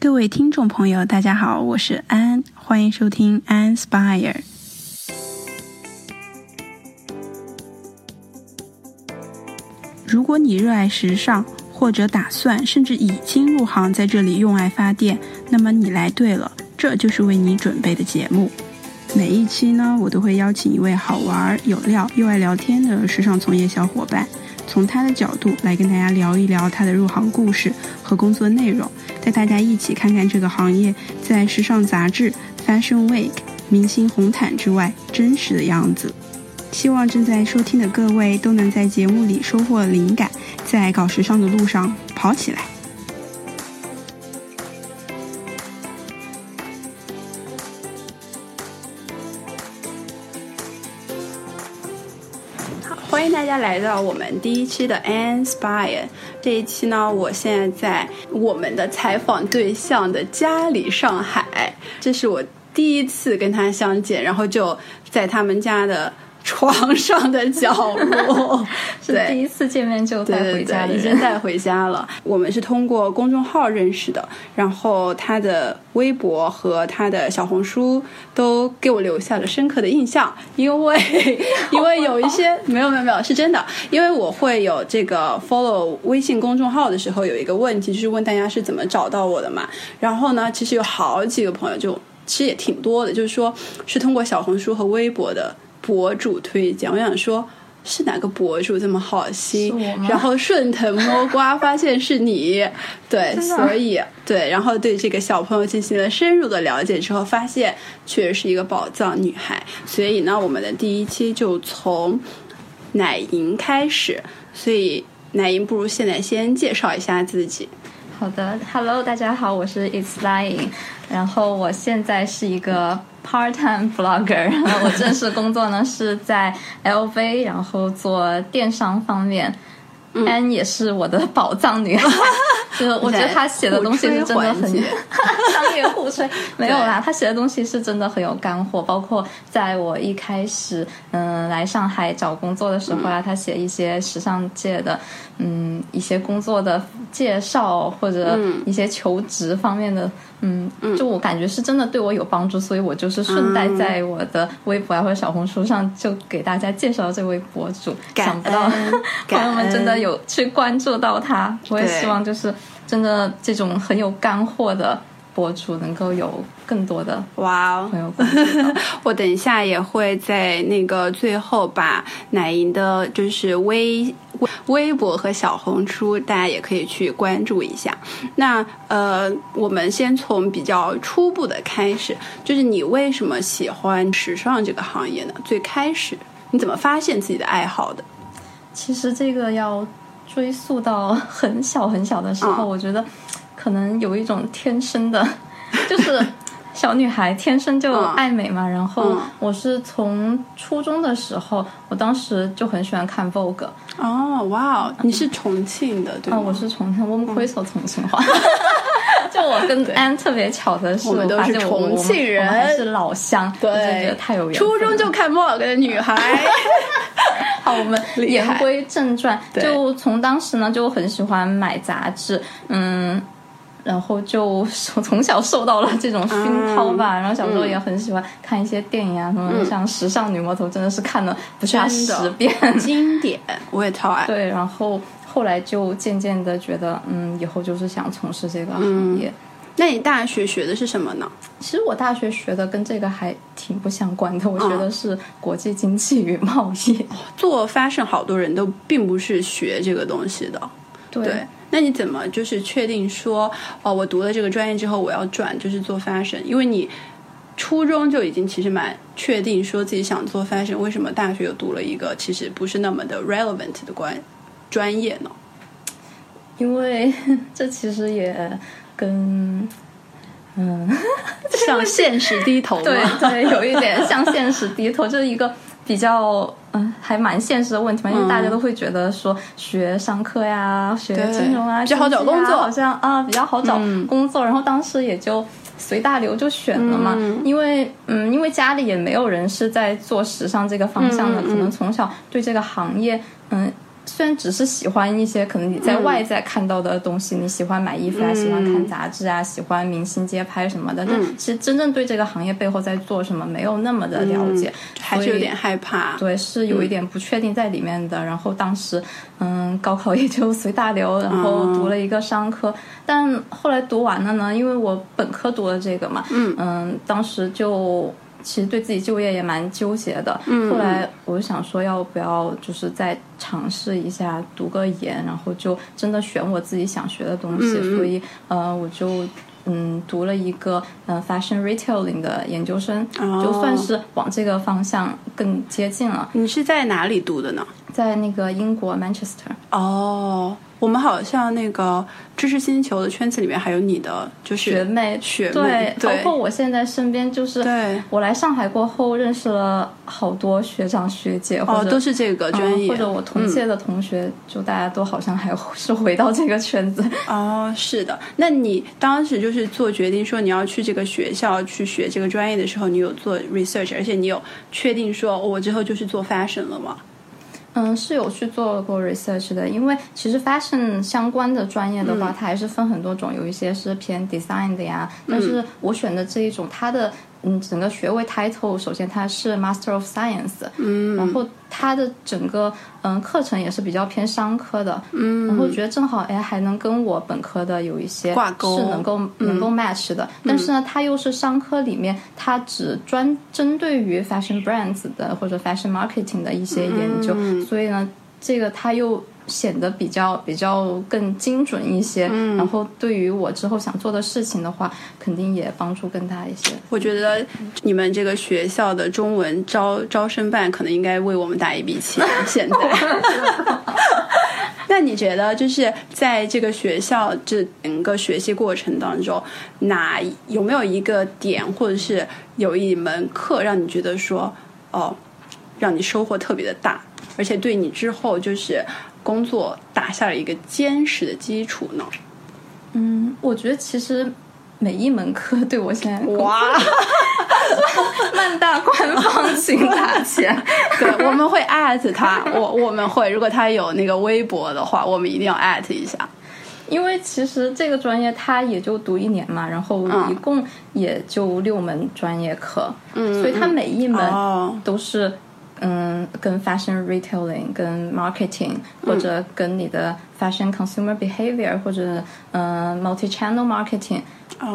各位听众朋友，大家好，我是安，欢迎收听安 Spire。如果你热爱时尚，或者打算甚至已经入行，在这里用爱发电，那么你来对了，这就是为你准备的节目。每一期呢，我都会邀请一位好玩、有料又爱聊天的时尚从业小伙伴，从他的角度来跟大家聊一聊他的入行故事和工作内容，带大家一起看看这个行业在时尚杂志、Fashion Week、明星红毯之外真实的样子。希望正在收听的各位都能在节目里收获灵感，在搞时尚的路上跑起来。来到我们第一期的 Anspire，。这一期呢，我现在在我们的采访对象的家里上海，这是我第一次跟他相见，然后就在他们家的。床上的角落 是第一次见面就带回家的，已经带回家了。我们是通过公众号认识的，然后他的微博和他的小红书都给我留下了深刻的印象，因为 因为有一些没有没有没有是真的，因为我会有这个 follow 微信公众号的时候有一个问题，就是问大家是怎么找到我的嘛。然后呢，其实有好几个朋友就其实也挺多的，就是说是通过小红书和微博的。博主推荐，我想说，是哪个博主这么好心？然后顺藤摸瓜，发现是你，对，所以对，然后对这个小朋友进行了深入的了解之后，发现确实是一个宝藏女孩。所以呢，我们的第一期就从奶莹开始。所以奶莹，不如现在先介绍一下自己。好的，Hello，大家好，我是 It's Lying，然后我现在是一个。Part-time blogger，我正式工作呢是在 LV，然后做电商方面。N 也是我的宝藏女孩，就我觉得她写的东西是真的很 商业互吹，没有啦，她写的东西是真的很有干货。包括在我一开始嗯来上海找工作的时候啊，她写一些时尚界的嗯一些工作的介绍或者一些求职方面的。嗯，就我感觉是真的对我有帮助，所以我就是顺带在我的微博啊或者小红书上就给大家介绍这位博主。想不到 朋友们真的有去关注到他，我也希望就是真的这种很有干货的。博主能够有更多的哇哦，朋友我等一下也会在那个最后把奶莹的，就是微微博和小红书，大家也可以去关注一下。那呃，我们先从比较初步的开始，就是你为什么喜欢时尚这个行业呢？最开始你怎么发现自己的爱好的？其实这个要追溯到很小很小的时候，我觉得。可能有一种天生的，就是小女孩天生就爱美嘛。然后我是从初中的时候，我当时就很喜欢看 Vogue。哦，哇哦，你是重庆的对吗？我是重庆，我们可以说重庆话。就我跟安特别巧的是，我们都是重庆人，还是老乡，对，觉得太有缘。初中就看 Vogue 的女孩。好，我们言归正传，就从当时呢就很喜欢买杂志，嗯。然后就 从小受到了这种熏陶吧，然后小时候也很喜欢看一些电影啊，什么像《时尚女魔头》，真的是看了不下十遍，经典，我也超爱。对，然后后来就渐渐的觉得，嗯，以后就是想从事这个行业。那你大学学的是什么呢？其实我大学学的跟这个还挺不相关的，我学的是国际经济与贸易。做 fashion 好多人都并不是学这个东西的，对。那你怎么就是确定说哦，我读了这个专业之后我要转就是做 fashion？因为你初中就已经其实蛮确定说自己想做 fashion，为什么大学又读了一个其实不是那么的 relevant 的关专业呢？因为 这其实也跟嗯 向现实低头，对对，有一点向现实低头，就是一个。比较嗯，还蛮现实的问题嘛，因为大家都会觉得说学商科呀、学金融啊，比较好找工作，好像啊比较好找工作。然后当时也就随大流就选了嘛，因为嗯，因为家里也没有人是在做时尚这个方向的，可能从小对这个行业嗯虽然只是喜欢一些可能你在外在看到的东西，你喜欢买衣服啊，喜欢看杂志啊，喜欢明星街拍什么的，但其实真正对这个行业背后在做什么没有那么的了解，还是有点害怕。对，是有一点不确定在里面的。然后当时，嗯，高考也就随大流，然后读了一个商科，但后来读完了呢，因为我本科读了这个嘛，嗯嗯，当时就。其实对自己就业也蛮纠结的，后来我就想说，要不要就是再尝试一下读个研，然后就真的选我自己想学的东西。所以呃，我就嗯读了一个嗯 fashion retailing 的研究生，就算是往这个方向更接近了。你是在哪里读的呢？在那个英国 Manchester。哦。我们好像那个知识星球的圈子里面还有你的，就是学妹，学妹，对，包括我现在身边就是，对，我来上海过后认识了好多学长学姐，哦，都是这个专业，或者我同届的同学，就大家都好像还是回到这个圈子。哦，是的，那你当时就是做决定说你要去这个学校去学这个专业的时候，你有做 research，而且你有确定说我之后就是做 fashion 了吗？嗯，是有去做过 research 的，因为其实 fashion 相关的专业的话，它还是分很多种，有一些是偏 design 的呀，但是我选的这一种，它的。嗯，整个学位 title 首先它是 Master of Science，嗯，然后它的整个嗯课程也是比较偏商科的，嗯，然后觉得正好哎还能跟我本科的有一些挂钩，是能够能够 match 的，但是呢，它又是商科里面它只专针对于 fashion brands 的或者 fashion marketing 的一些研究，所以呢，这个它又。显得比较比较更精准一些，然后对于我之后想做的事情的话，肯定也帮助更大一些。我觉得你们这个学校的中文招招生办可能应该为我们打一笔钱。现在，那你觉得就是在这个学校这整个学习过程当中，哪有没有一个点，或者是有一门课让你觉得说哦，让你收获特别的大，而且对你之后就是。工作打下了一个坚实的基础呢。嗯，我觉得其实每一门课对我现在哇，曼大官方请打钱，对，我们会艾特他，我我们会，如果他有那个微博的话，我们一定要艾特一下。因为其实这个专业他也就读一年嘛，然后一共也就六门专业课，嗯，所以他每一门都是。嗯，跟 fashion retailing、跟 marketing 或者跟你的 fashion consumer behavior 或者嗯 multi channel marketing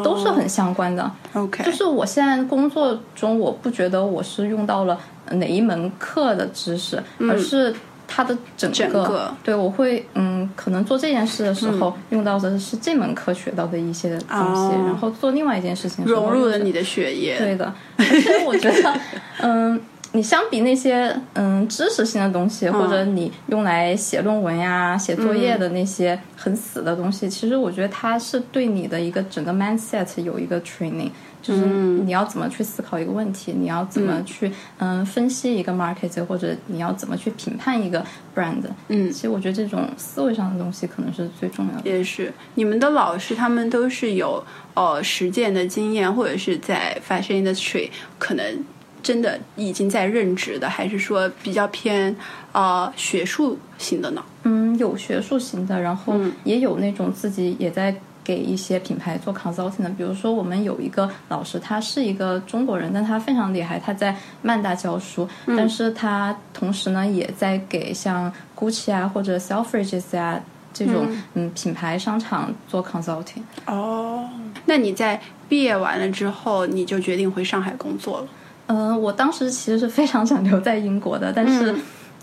都是很相关的。OK，就是我现在工作中，我不觉得我是用到了哪一门课的知识，而是它的整个。对，我会嗯，可能做这件事的时候用到的是这门课学到的一些东西，然后做另外一件事情融入了你的血液。对的，而且我觉得 嗯。你相比那些嗯知识性的东西，或者你用来写论文呀、写作业的那些很死的东西，其实我觉得它是对你的一个整个 mindset 有一个 training，就是你要怎么去思考一个问题，你要怎么去嗯分析一个 market，或者你要怎么去评判一个 brand。嗯，其实我觉得这种思维上的东西可能是最重要的。也是，你们的老师他们都是有呃实践的经验，或者是在 fashion industry 可能。真的已经在任职的，还是说比较偏呃学术型的呢？嗯，有学术型的，然后也有那种自己也在给一些品牌做 consulting 的。比如说，我们有一个老师，他是一个中国人，但他非常厉害，他在曼大教书，但是他同时呢也在给像 Gucci 啊或者 Selfridges 啊这种嗯品牌商场做 consulting。哦，那你在毕业完了之后，你就决定回上海工作了？嗯，我当时其实是非常想留在英国的，但是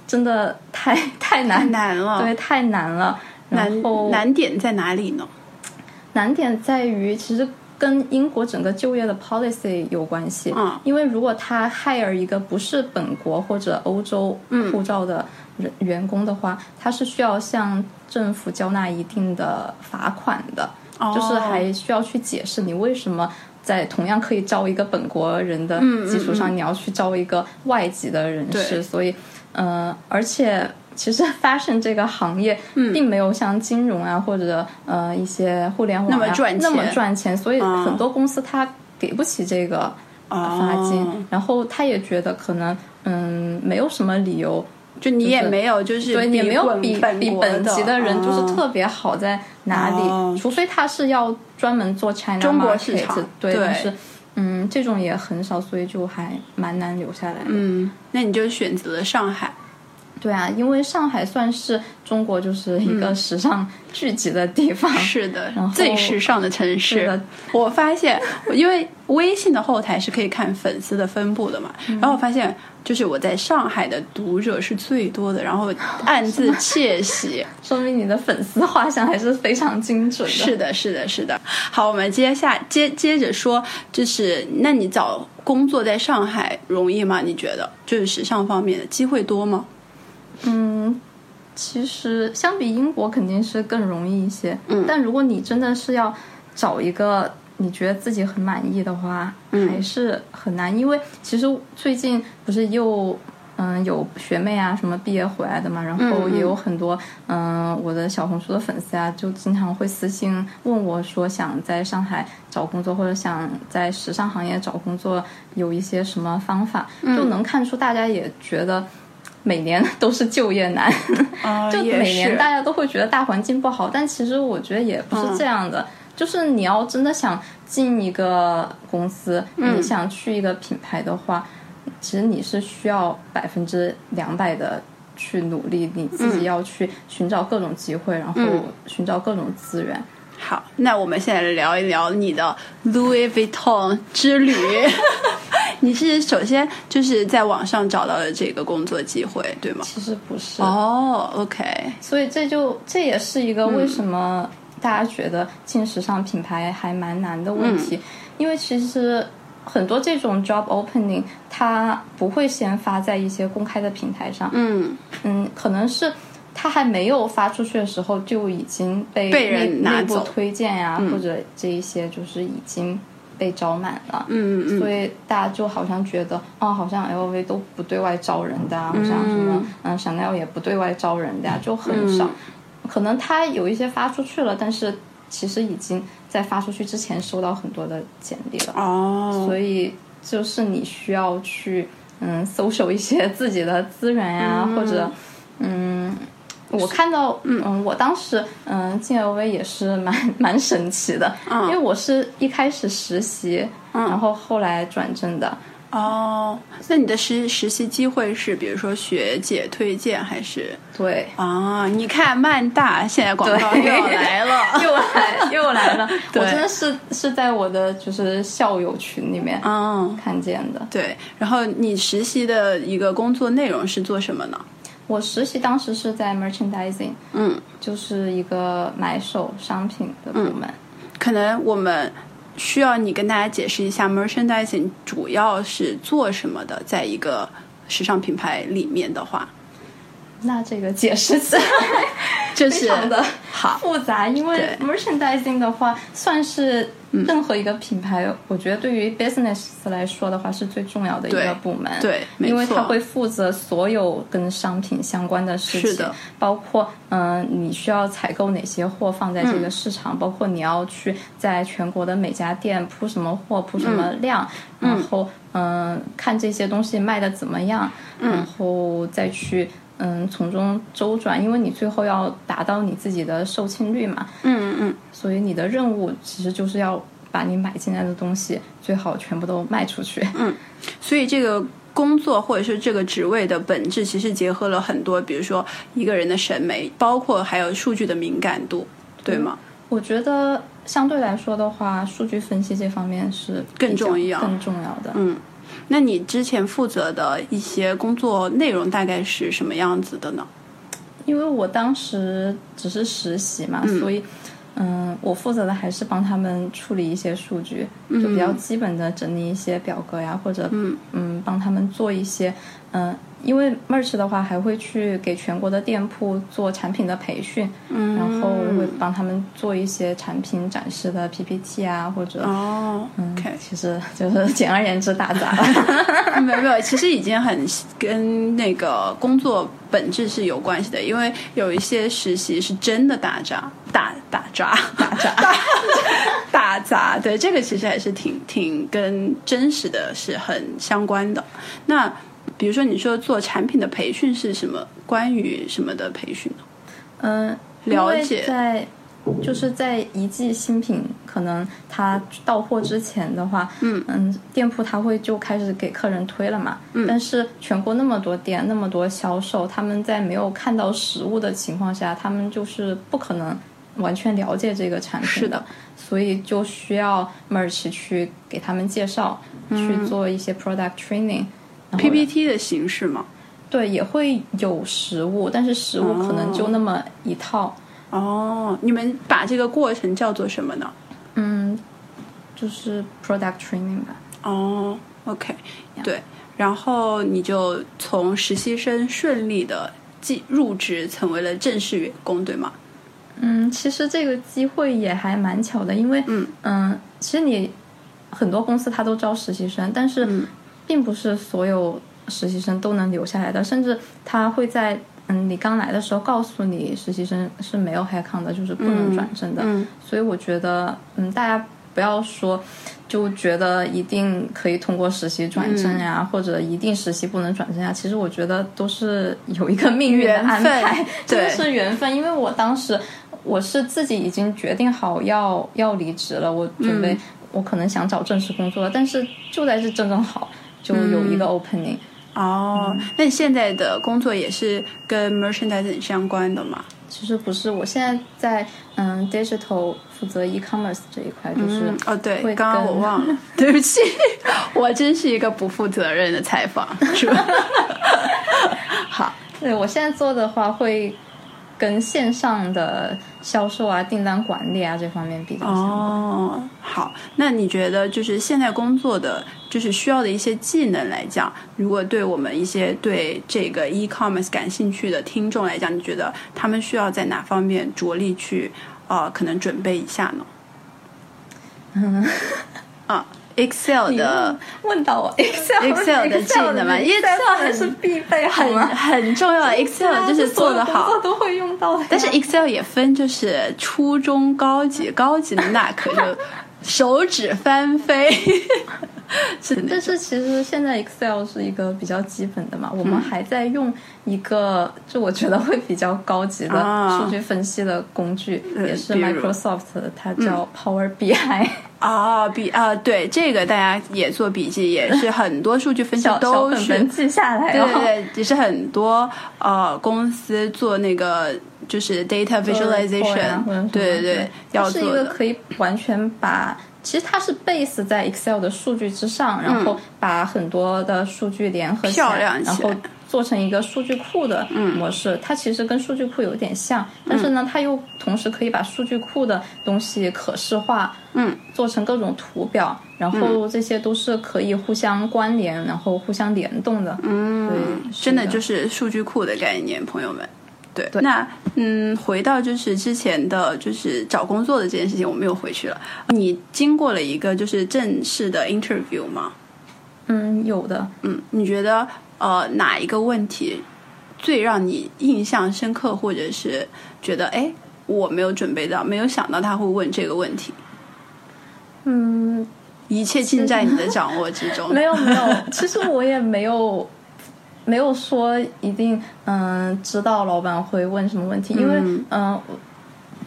真的太太难难了，对，太难了。然后难点在哪里呢？难点在于，其实跟英国整个就业的 policy 有关系。嗯，因为如果他 hire 一个不是本国或者欧洲护照的人员工的话，他是需要向政府交纳一定的罚款的，就是还需要去解释你为什么。在同样可以招一个本国人的基础上，你要去招一个外籍的人士，所以，呃，而且其实 fashion 这个行业并没有像金融啊或者呃一些互联网那么赚钱，那么赚钱，所以很多公司他给不起这个罚金，然后他也觉得可能嗯没有什么理由就你也没有就是对，也没有比比比本级的人就是哦特别好在哪里，哦除非他是要专门做 China 中国市场对，对但是嗯，这种也很少，所以就还蛮难留下来的。嗯，那你就选择了上海。对啊，因为上海算是中国就是一个时尚聚集的地方。是的然后，最时尚的城市。我发现，因为微信的后台是可以看粉丝的分布的嘛，嗯然后我发现，就是我在上海的读者是最多的，然后暗自 窃喜。说明你的粉丝画像还是非常精准的。是的，是的，是的。好，我们接下接接着说，就是那你找工作在上海容易吗？你觉得就是时尚方面的机会多吗？嗯，其实相比英国肯定是更容易一些。嗯但如果你真的是要找一个你觉得自己很满意的话，嗯还是很难。因为其实最近不是又嗯有学妹啊什么毕业回来的嘛，然后也有很多嗯我的小红书的粉丝啊，就经常会私信问我说想在上海找工作或者想在时尚行业找工作有一些什么方法，嗯就能看出大家也觉得。每年都是就业难，啊 就每年大家都会觉得大环境不好，但其实我觉得也不是这样的。就是你要真的想进一个公司，你想去一个品牌的话，其实你是需要百分之两百的去努力，你自己要去寻找各种机会，然后寻找各种资源。好，那我们现在来聊一聊你的 Louis Vuitton 之旅。你是首先就是在网上找到了这个工作机会，对吗？其实不是，哦，OK，所以这就这也是一个为什么大家觉得进时尚品牌还蛮难的问题，因为其实很多这种 job opening 它不会先发在一些公开的平台上，嗯。嗯，可能是它还没有发出去的时候就已经被被人拿走推荐呀、或者这一些就是已经被招满了。嗯嗯所以大家就好像觉得，哦，好像 LV 都不对外招人的、啊，好像什么，嗯，Chanel 也不对外招人的、啊，就很少。可能他有一些发出去了，但是其实已经在发出去之前收到很多的简历了，哦，所以就是你需要去，嗯，搜索一些自己的资源呀、或者，嗯。我看到，嗯，我当时，嗯，进 LV 也是蛮 蛮神奇的，嗯因为我是一开始实习，嗯然后后来转正的，哦，那你的实实习机会是比如说学姐推荐还是对，啊？你看曼大现在广告 又来了，又来又来了，我真的是是在我的就是校友群里面嗯，看见的。对。然后你实习的一个工作内容是做什么呢？我实习当时是在 merchandising，嗯，就是一个买手商品的部门。可能我们需要你跟大家解释一下 merchandising 主要是做什么的，在一个时尚品牌里面的话，那这个解释起来 就是非常的好，复杂，因为 merchandising 的话，算是任何一个品牌，我觉得对于 business 来说的话，是最重要的一个部门。对没因为错。它会负责所有跟商品相关的事情，是包括嗯、呃你需要采购哪些货放在这个市场，包括你要去在全国的每家店铺什么货，铺什么量，然后嗯、呃看这些东西卖的怎么样，然后再去。嗯，从中周转，因为你最后要达到你自己的售罄率嘛，嗯嗯嗯所以你的任务其实就是要把你买进来的东西最好全部都卖出去。嗯，所以这个。工作或者是这个职位的本质，其实结合了很多，比如说一个人的审美，包括还有数据的敏感度，对吗？我觉得相对来说的话，数据分析这方面是更重要更重要的。嗯，那你之前负责的一些工作内容大概是什么样子的呢？因为我当时只是实习嘛，所以嗯，我负责的还是帮他们处理一些数据，就比较基本的整理一些表格呀，或者嗯帮他们做一些嗯。因为 merch 的话，还会去给全国的店铺做产品的培训，嗯，然后会帮他们做一些产品展示的 PPT 啊，或者哦嗯，OK，其实 就是简而言之打杂了。没 有没有，其实已经很跟那个工作本质是有关系的，因为有一些实习是真的打杂、打打杂、打杂、打杂，对，这个其实还是挺挺跟真实的是很相关的。那比如说你说做产品的培训是什么？关于什么的培训呢？嗯，了解在就是在一季新品可能它到货之前的话，嗯嗯店铺它会就开始给客人推了嘛。嗯，但是全国那么多店，那么多销售，他们在没有看到实物的情况下，他们就是不可能完全了解这个产品是的，所以就需要 merch 去给他们介绍，去做一些 product training。PPT 的形式吗？对，也会有实物，但是实物可能就那么一套。哦，你们把这个过程叫做什么呢？嗯，就是 product training 吧。哦，OK，对，然后你就从实习生顺利的进入职，成为了正式员工，对吗？嗯，其实这个机会也还蛮巧的，因为嗯嗯其实你很多公司它都招实习生，但是嗯并不是所有实习生都能留下来的，甚至他会在嗯你刚来的时候告诉你实习生是没有 head count 的，就是不能转正的。嗯所以我觉得嗯大家不要说就觉得一定可以通过实习转正呀，嗯或者一定实习不能转正呀。其实我觉得都是有一个命运的安排，真的是缘分。因为我当时我是自己已经决定好要要离职了，我准嗯备、我可能想找正式工作，但是就在这正正好就有一个 opening。哦，那你现在的工作也是跟 merchandising 相关的吗？其实不是，我现在在嗯 digital 负责 e-commerce 这一块，就是嗯，哦，对，会刚刚我忘了，对不起，我真是一个不负责任的采访，是吧？好，对我现在做的话会跟线上的销售啊、订单管理啊这方面比较相关。哦，好，那你觉得就是现在工作的就是需要的一些技能来讲，如果对我们一些对这个 e-commerce 感兴趣的听众来讲，你觉得他们需要在哪方面着力去呃可能准备一下呢？嗯，啊，Excel 的问到我 Excel Excel 的技能嘛 Excel 很是必备，很？很重要，Excel 就是做得好。都会用到的。但是 Excel 也分，就是初中、高级，高级的那可就手指翻飞。但是其实现在 Excel 是一个比较基本的嘛，我嗯们还在用一个，就我觉得会比较高级的啊数据分析的工具，呃也是 Microsoft 的，它叫 Power BI。啊，笔啊，对这个大家也做笔记，也是很多数据分析都是本记下来对哦。对对，也是很多呃公司做那个就是 data visualization，对对对，要做是一。个可以完全把，其实它是 base 在 Excel 的数据之上，然后把很多的数据联合起来然后做成一个数据库的模式。它其实跟数据库有点像，但是呢，它又同时可以把数据库的东西可视化，嗯，做成各种图表，然后这些都是可以互相关联，然后互相联动的。嗯，真的就是是数据库的概念，朋友们。对，那嗯，回到就是之前的就是找工作的这件事情，我们又回去了。你经过了一个就是正式的 interview 吗？嗯有的。嗯，你觉得呃哪一个问题最让你印象深刻，或者是觉得哎我没有准备到，没有想到他会问这个问题？嗯，一切尽在你的掌握之中。没有没有，其实我也没有没有说一定嗯知道老板会问什么问题，因为嗯、我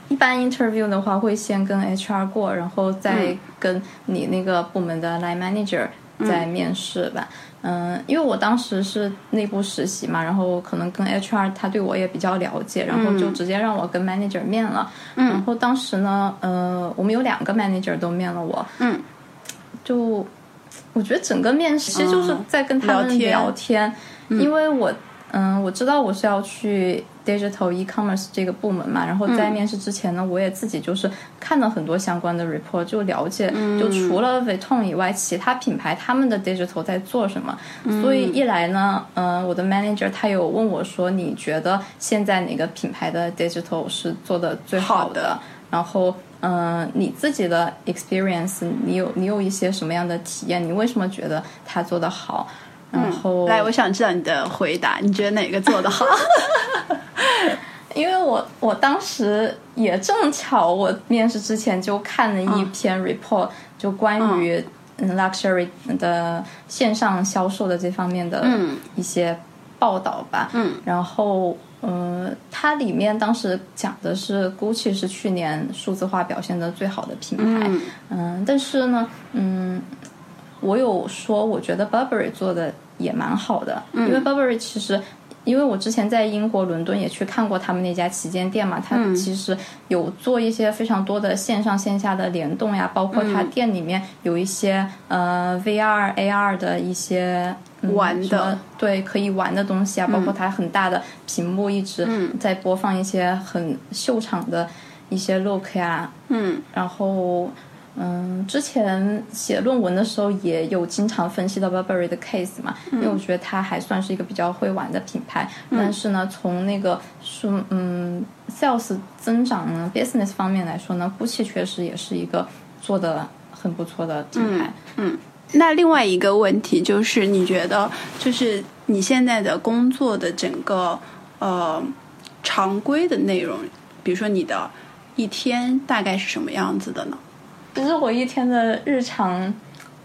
一般 interview 的话会先跟 HR 过，然后再跟你那个部门的 line manager 再面试吧。嗯，因为我当时是内部实习嘛，然后可能跟 HR 他对我也比较了解，然后就直接让我跟 manager 面了。嗯，然后当时呢，呃，我们有两个 manager 都面了我。嗯，就我觉得整个面试就是在跟他们聊天聊天，因为我嗯我知道我是要去 digital e-commerce 这个部门嘛，然后在面试之前呢，我也自己就是看了很多相关的 report，就了解，就除了 Vuitton 以外，其他品牌他们的 digital 在做什么。所以一来呢，嗯、我的 manager 他有问我说，你觉得现在哪个品牌的 digital 是做的最好的？好的然后，嗯、你自己的 experience，你有你有一些什么样的体验？你为什么觉得他做的好？然后，来，我想知道你的回答，你觉得哪个做的好？因为我我当时也正巧，我面试之前就看了一篇 report，、就关于嗯 luxury 的线上销售的这方面的嗯一些报道吧。嗯，然后嗯，它里面当时讲的是 Gucci 是去年数字化表现的最好的品牌。嗯嗯，但是呢，嗯，我有说我觉得 Burberry 做的也蛮好的，因为 Burberry 其实。因为我之前在英国伦敦也去看过他们那家旗舰店嘛，它其实有做一些非常多的线上线下的联动呀，包括它店里面有一些、呃 VR、AR 的一些、嗯玩的。对可以玩的东西啊，包括它很大的屏幕一直在播放一些很秀场的一些 look 呀，嗯。然后，嗯，之前写论文的时候也有经常分析到 Burberry 的 case 嘛，因为我觉得它还算是一个比较会玩的品牌。但是呢，从那个数嗯 sales 增长呢 business 方面来说呢，GUCCI 确实也是一个做的很不错的品牌。嗯那另外一个问题就是，你觉得就是你现在的工作的整个呃常规的内容，比如说你的一天大概是什么样子的呢？其实我一天的日常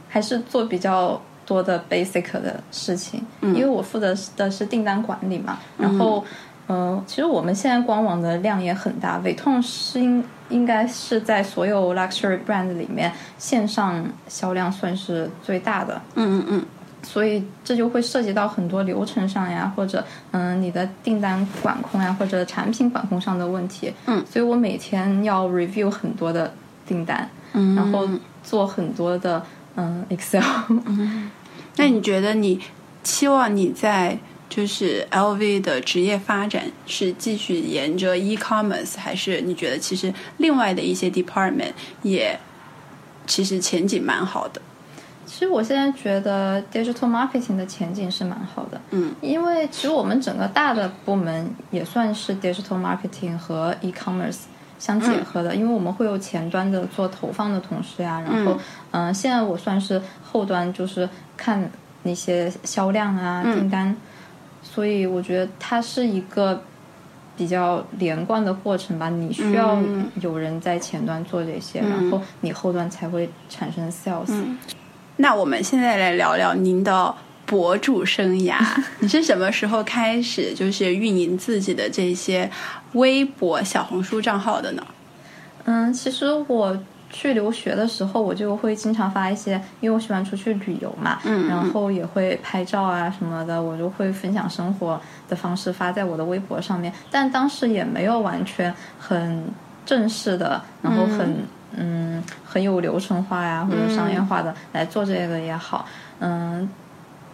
还是做比较多的 basic 的事情，因为我负责的是订单管理嘛。然后，呃，其实我们现在官网的量也很大，伟痛是应应该是在所有 luxury brand 里面线上销量算是最大的。嗯嗯嗯所以这就会涉及到很多流程上呀，或者嗯你的订单管控呀，或者产品管控上的问题。嗯，所以我每天要 review 很多的订单，嗯然后做很多的嗯 Excel。那你觉得你期望你在就是 LV 的职业发展是继续沿着 e-commerce，还是你觉得其实另外的一些 department 也其实前景蛮好的？其实我现在觉得 digital marketing 的前景是蛮好的，嗯，因为其实我们整个大的部门也算是 digital marketing 和 e-commerce 相结合的，因为我们会有前端的做投放的同事呀，然后嗯、呃现在我算是后端，就是看那些销量啊、订单，所以我觉得它是一个。比较连贯的过程吧，你需要有人在前端做这些，然后你后端才会产生 sales。那我们现在来聊聊您的博主生涯。你是什么时候开始就是运营自己的这些微博、小红书账号的呢？嗯，其实我去留学的时候，我就会经常发一些，因为我喜欢出去旅游嘛，嗯然后也会拍照啊什么的，我就会分享生活的方式发在我的微博上面。但当时也没有完全很正式的，然后很嗯很有流程化呀或者商业化的来做这个也好，嗯，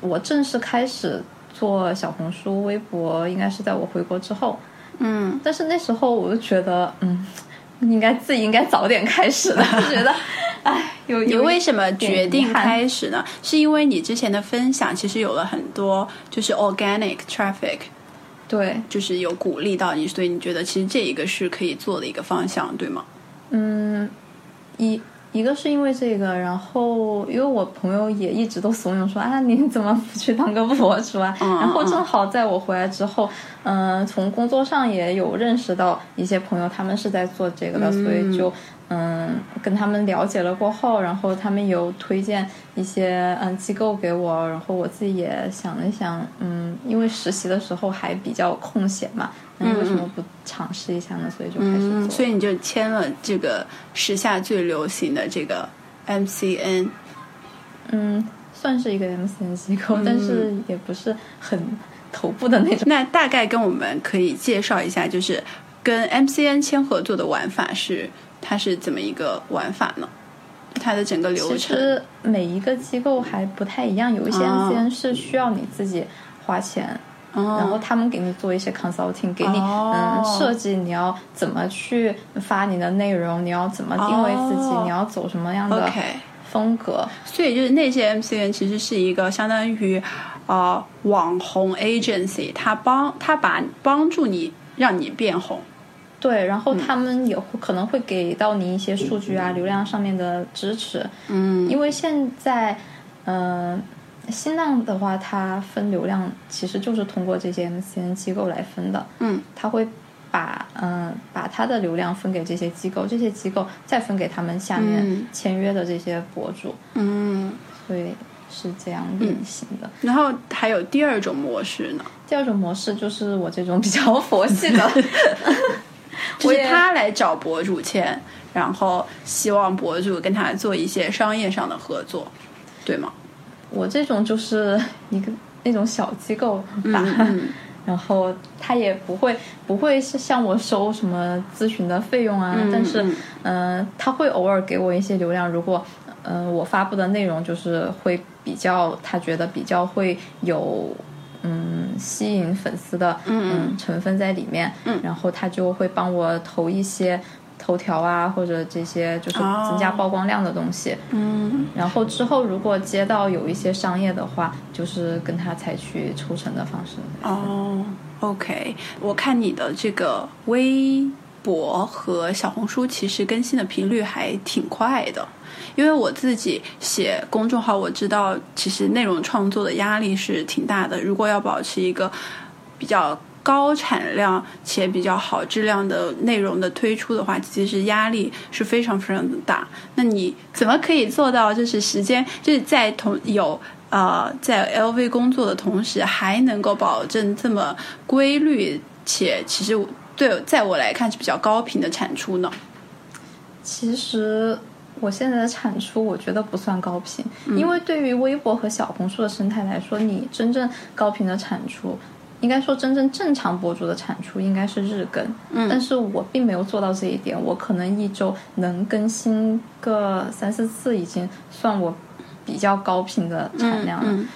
我正式开始做小红书、微博，应该是在我回国之后。嗯但是那时候我就觉得，嗯，应该自己应该早点开始的，就觉得，哎，有你为什么决定开始呢？是因为你之前的分享其实有了很多就是 organic traffic，对，就是有鼓励到你，所以你觉得其实这一个是可以做的一个方向，对吗？嗯，一一个是因为这个，然后因为我朋友也一直都怂恿说啊，你怎么不去当个博主啊？嗯然后正好在我回来之后，嗯、从工作上也有认识到一些朋友，他们是在做这个的，所以就嗯跟他们了解了过后，然后他们有推荐一些嗯机构给我，然后我自己也想了想，嗯，因为实习的时候还比较空闲嘛，那，为什么不尝试一下呢？所以就开始做。嗯，所以你就签了这个时下最流行的这个 MCN。嗯，算是一个 MCN 机构，但是也不是很头部的那种。那大概跟我们可以介绍一下，就是跟 MCN 签合作的玩法是它是怎么一个玩法呢？它的整个流程其程，实每一个机构还不太一样，有一些哦 MCN 是需要你自己花钱。哦然后他们给你做一些 consulting，给你、哦嗯设计你要怎么去发你的内容，你要怎么定位自己，哦你要走什么样的风格。所以就是那些 MCN 其实是一个相当于呃网红 agency，他帮他把帮助你让你变红。对，然后他们也会可能会给到你一些数据啊、流量上面的支持。嗯因为现在，呃，新浪的话，它分流量其实就是通过这些 MCN 机构来分的。嗯，他会把嗯、把他的流量分给这些机构，这些机构再分给他们下面嗯签约的这些博主，嗯，所以是这样运行的。然后还有第二种模式呢，第二种模式就是我这种比较佛系的，就是他来找博主签，然后希望博主跟他做一些商业上的合作，对吗？我这种就是一个那种小机构吧，嗯 然后他也不会不会是向我收什么咨询的费用啊，嗯但是嗯嗯、呃他会偶尔给我一些流量，如果嗯、呃我发布的内容就是会比较他觉得比较会有。嗯，吸引粉丝的嗯成分在里面，嗯然后他就会帮我投一些头条啊，或者这些就是哦增加曝光量的东西。嗯然后之后如果接到有一些商业的话，就是跟他采取抽成的方式。哦，OK，我看你的这个微博和小红书其实更新的频率还挺快的。因为我自己写公众号，我知道其实内容创作的压力是挺大的。如果要保持一个比较高产量且比较好质量的内容的推出的话，其实压力是非常非常的大。那你怎么可以做到，就是时间就是在同有呃在 LV 工作的同时，还能够保证这么规律且其实对在我来看是比较高频的产出呢？其实我现在的产出，我觉得不算高频，因为对于微博和小红书的生态来说，你真正高频的产出。应该说，真正正常博主的产出应该是日更，嗯但是我并没有做到这一点。我可能一周能更新个三四次，已经算我比较高频的产量了。嗯嗯，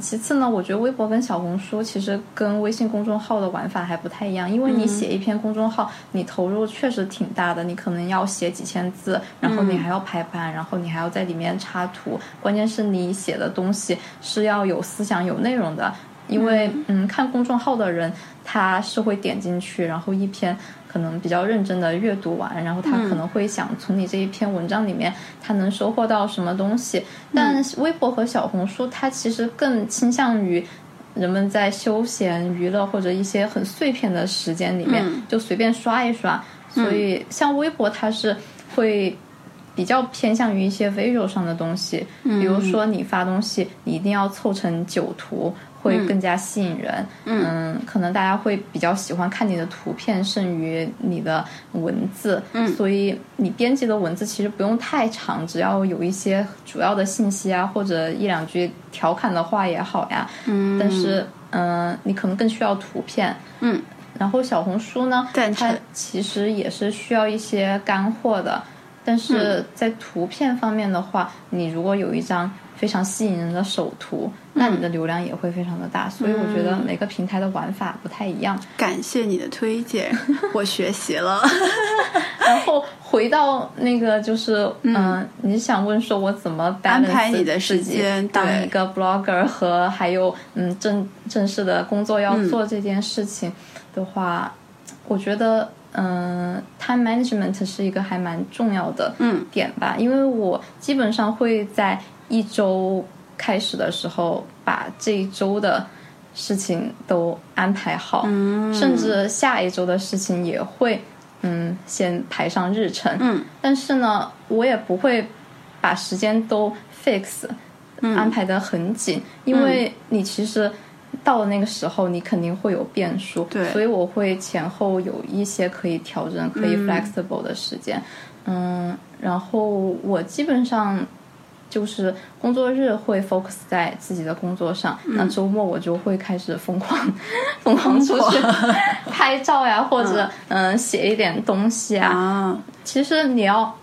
其次呢，我觉得微博跟小红书其实跟微信公众号的玩法还不太一样，因为你写一篇公众号，你投入确实挺大的，你可能要写几千字，然后你还要排版，然后你还要在里面插图，关键是你写的东西是要有思想、有内容的。因为嗯，看公众号的人他是会点进去，然后一篇可能比较认真的阅读完，然后他可能会想从你这一篇文章里面他能收获到什么东西。但微博和小红书它其实更倾向于。人们在休闲娱乐或者一些很碎片的时间里面，就随便刷一刷。所以像微博，它是会比较偏向于一些 visual 上的东西，比如说你发东西，你一定要凑成九图，会更加吸引人。嗯，可能大家会比较喜欢看你的图片胜于你的文字。嗯，所以你编辑的文字其实不用太长，只要有一些主要的信息啊，或者一两句调侃的话也好呀。嗯，但是嗯、呃你可能更需要图片。嗯。然后小红书呢，它其实也是需要一些干货的，但是在图片方面的话，你如果有一张非常吸引人的首图，那你的流量也会非常的大。所以我觉得每个平台的玩法不太一样。感谢你的推荐，我学习了。然后回到那个就是，嗯、你想问说我怎么安排你的时间对当一个 blogger 和还有嗯正正式的工作要做这件事情的话，我觉得嗯、time management 是一个还蛮重要的嗯。点吧，因为我基本上会在一周开始的时候把这一周的事情都安排好，嗯。甚至下一周的事情也会嗯先排上日程。嗯。但是呢，我也不会把时间都 fix 嗯。安排的很紧，因为你其实到了那个时候，你肯定会有变数，对。所以我会前后有一些可以调整、可以嗯。flexible 的时间。嗯，然后我基本上。就是工作日会 focus 在自己的工作上，嗯。那周末我就会开始疯狂 疯狂出去 拍照呀，或者嗯写一点东西啊，啊，其实你要，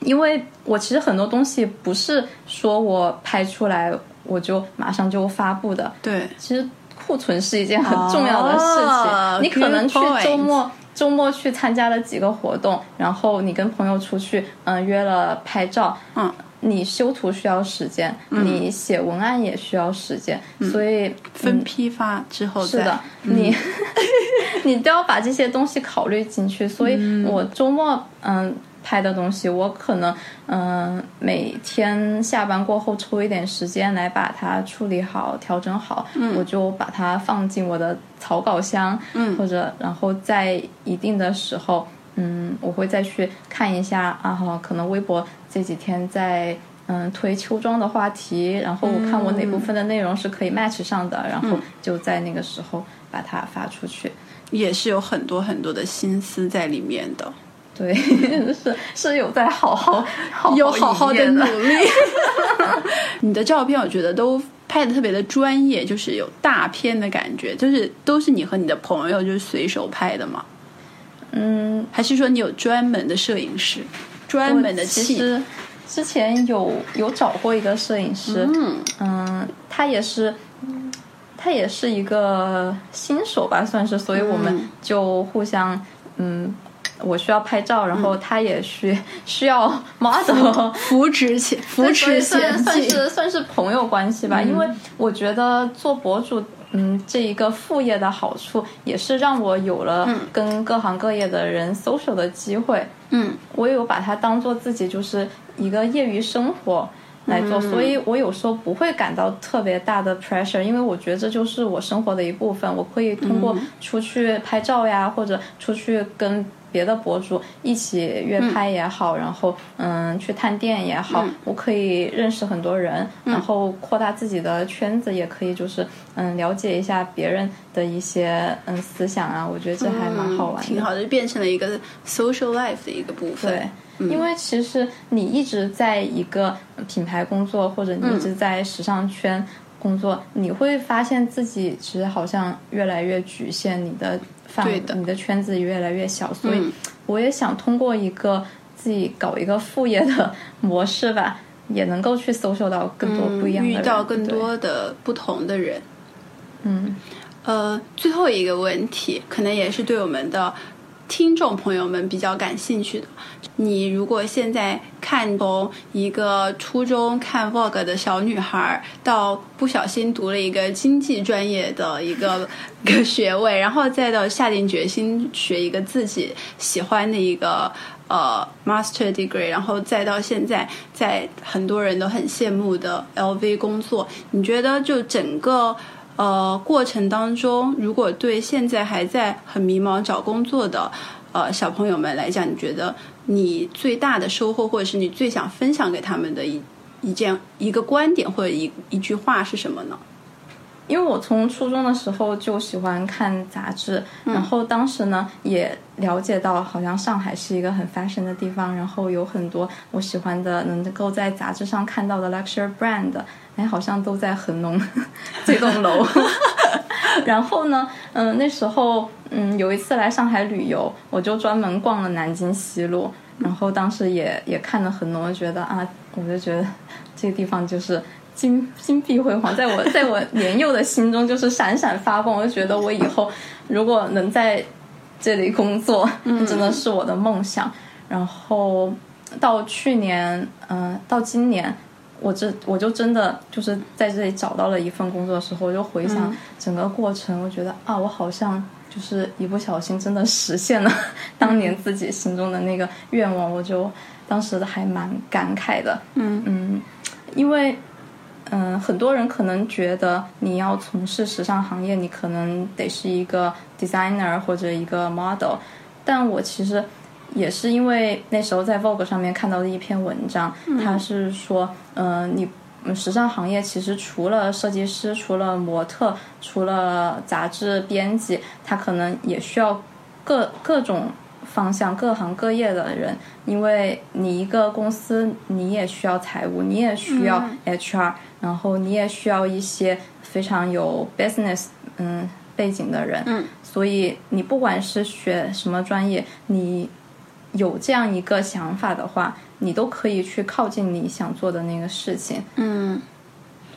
因为我其实很多东西不是说我拍出来我就马上就发布的，对，其实库存是一件很重要的事情。哦你可能去周末周末去参加了几个活动，然后你跟朋友出去，嗯、约了拍照，嗯。你修图需要时间，你写文案也需要时间，所以分批发之后再是的，你 你都要把这些东西考虑进去。所以我周末嗯拍的东西，我可能嗯、呃每天下班过后抽一点时间来把它处理好、调整好，我就把它放进我的草稿箱，嗯或者然后在一定的时候，嗯，我会再去看一下啊，哈，可能微博这几天在。嗯，推秋装的话题，然后我看我哪部分的内容是可以 match 上的，然后就在那个时候把它发出去。也是有很多很多的心思在里面的，对，是是有在好好好有好好的努力。你的照片我觉得都拍的特别的专业，就是有大片的感觉，就是都是你和你的朋友就是随手拍的吗？嗯，还是说你有专门的摄影师，专门的其器？实之前有有找过一个摄影师，嗯嗯，他也是，他也是一个新手吧，算是，所以我们嗯就互相，嗯，我需要拍照，然后他也需需要 model，扶持前扶持以算前，算是算是朋友关系吧，因为我觉得做博主。嗯，这一个副业的好处也是让我有了跟各行各业的人 social 的机会。嗯我有把它当做自己就是一个业余生活来做，所以我有时候不会感到特别大的 pressure，因为我觉得这就是我生活的一部分。我可以通过出去拍照呀，或者出去跟别的博主一起约拍也好，然后嗯去探店也好，我可以认识很多人，然后扩大自己的圈子，也可以就是嗯了解一下别人的一些嗯思想啊，我觉得这还蛮好玩的。挺好的，就变成了一个 social life 的一个部分。对，因为其实你一直在一个品牌工作，或者你一直在时尚圈工作，你会发现自己其实好像越来越局限，你的范围对的，你的圈子越来越小。所以嗯我也想通过一个自己搞一个副业的模式吧，也能够去搜索到更多不一样的遇，到更多的不同的人。嗯呃，最后一个问题，可能也是对我们的听众朋友们比较感兴趣的。你如果现在看从一个初中看 Vogue 的小女孩，到不小心读了一个经济专业的一个 个学位，然后再到下定决心学一个自己喜欢的一个呃 master degree，然后再到现在在很多人都很羡慕的 LV 工作，你觉得就整个呃过程当中，如果对现在还在很迷茫找工作的呃小朋友们来讲，你觉得你最大的收获，或者是你最想分享给他们的一一件一个观点或者一一句话是什么呢？因为我从初中的时候就喜欢看杂志，然后当时呢也了解到，好像上海是一个很 fashion 的地方，然后有很多我喜欢的能够在杂志上看到的 luxury brand，哎，好像都在恒隆 这栋楼。然后呢，嗯、那时候嗯有一次来上海旅游，我就专门逛了南京西路，然后当时也也看了恒隆，觉得啊，我就觉得这个地方就是。金金碧辉煌，在我 在我年幼的心中就是闪闪发光。我就觉得我以后如果能在这里工作，真的是我的梦想。然后到去年，嗯、到今年，我这我就真的就是在这里找到了一份工作的时候，我就回想整个过程，我觉得啊，我好像就是一不小心真的实现了 当年自己心中的那个愿望，我就当时还蛮感慨的。嗯嗯，因为嗯，很多人可能觉得你要从事时尚行业，你可能得是一个 designer 或者一个 model，但我其实也是因为那时候在 Vogue 上面看到的一篇文章，它是说，呃，你嗯时尚行业其实除了设计师、除了模特、除了杂志编辑，它可能也需要各各种方向、各行各业的人，因为你一个公司，你也需要财务，你也需要 HR，、然后你也需要一些非常有 business 嗯背景的人，嗯，所以你不管是学什么专业，你有这样一个想法的话，你都可以去靠近你想做的那个事情。嗯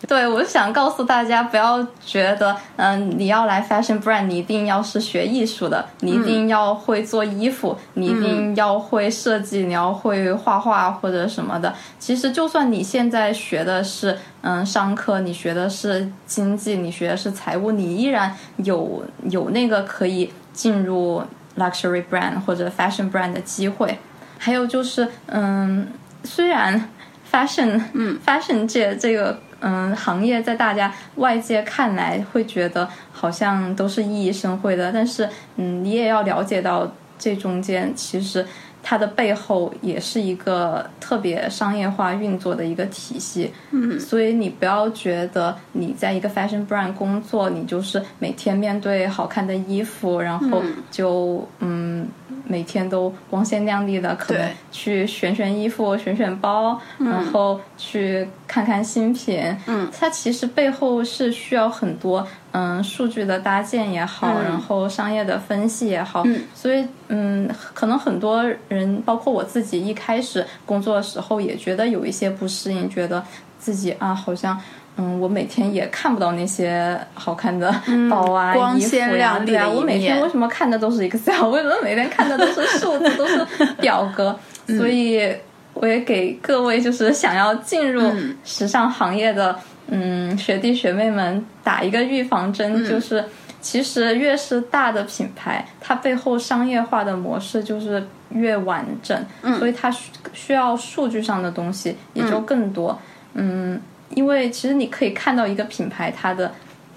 对，我想告诉大家，不要觉得，嗯，你要来 fashion brand，你一定要是学艺术的，你一定要会做衣服，你一定要会设计，你要会画画或者什么的。其实，就算你现在学的是嗯商科，你学的是经济，你学的是财务，你依然有有那个可以进入 luxury brand 或者 fashion brand 的机会。还有就是，嗯，虽然 fashion，嗯，fashion 界这个嗯行业在大家外界看来会觉得好像都是熠熠生辉的，但是嗯，你也要了解到这中间其实。它的背后也是一个特别商业化运作的一个体系，嗯，所以你不要觉得你在一个 fashion brand 工作，你就是每天面对好看的衣服，然后就嗯每天都光鲜亮丽的，可能去选选衣服、选选包，然后去看看新品，嗯，它其实背后是需要很多嗯数据的搭建也好，然后商业的分析也好，嗯。所以嗯，可能很多人，包括我自己，一开始工作的时候也觉得有一些不适应，觉得自己啊好像。嗯，我每天也看不到那些好看的包啊、嗯光衣服呀、鲜亮丽对我每天为什么看的都是 Excel？为什么每天看的都是数字、都是表格？嗯所以我也给各位就是想要进入时尚行业的嗯学弟学妹们打一个预防针，嗯就是其实越是大的品牌，它背后商业化的模式就是越完整，嗯所以它需需要数据上的东西也就更多。嗯，因为其实你可以看到一个品牌它的。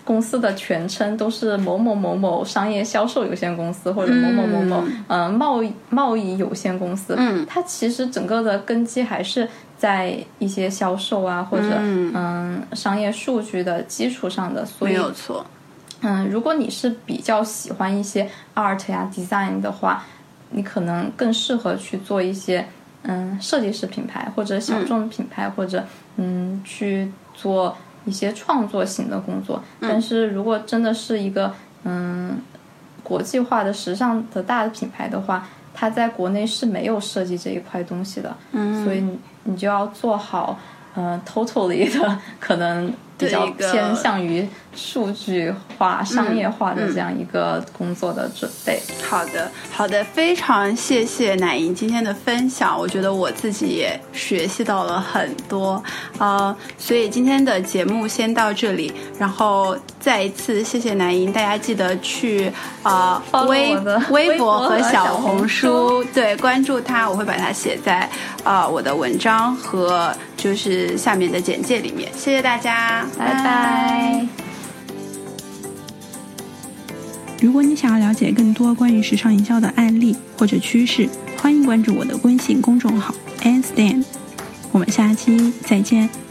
公司的全称都是某某某某商业销售有限公司，或者某某某某呃贸易贸易有限公司。嗯，它其实整个的根基还是在一些销售啊，或者嗯商业数据的基础上的。所没有错。嗯，如果你是比较喜欢一些 art 呀、design 的话，你可能更适合去做一些嗯设计师品牌或者小众品牌，或者嗯去做一些创作型的工作。但是如果真的是一个嗯国际化的时尚的大的品牌的话，它在国内是没有设计这一块东西的，嗯，所以你你就要做好呃 totally 的可能比较偏向于数据化、商业化的这样一个工作的准备。好的，好的，非常谢谢奶莹今天的分享，我觉得我自己也学习到了很多，呃，所以今天的节目先到这里，然后再一次谢谢奶莹，大家记得去呃微微微博和和小小红红书，对，关注她，我会把它写在呃我的文章和就是下面的简介里面，谢谢大家，拜拜。如果你想要了解更多关于时尚营销的案例或者趋势，欢迎关注我的微信公众号 a n Stan。我们下期再见。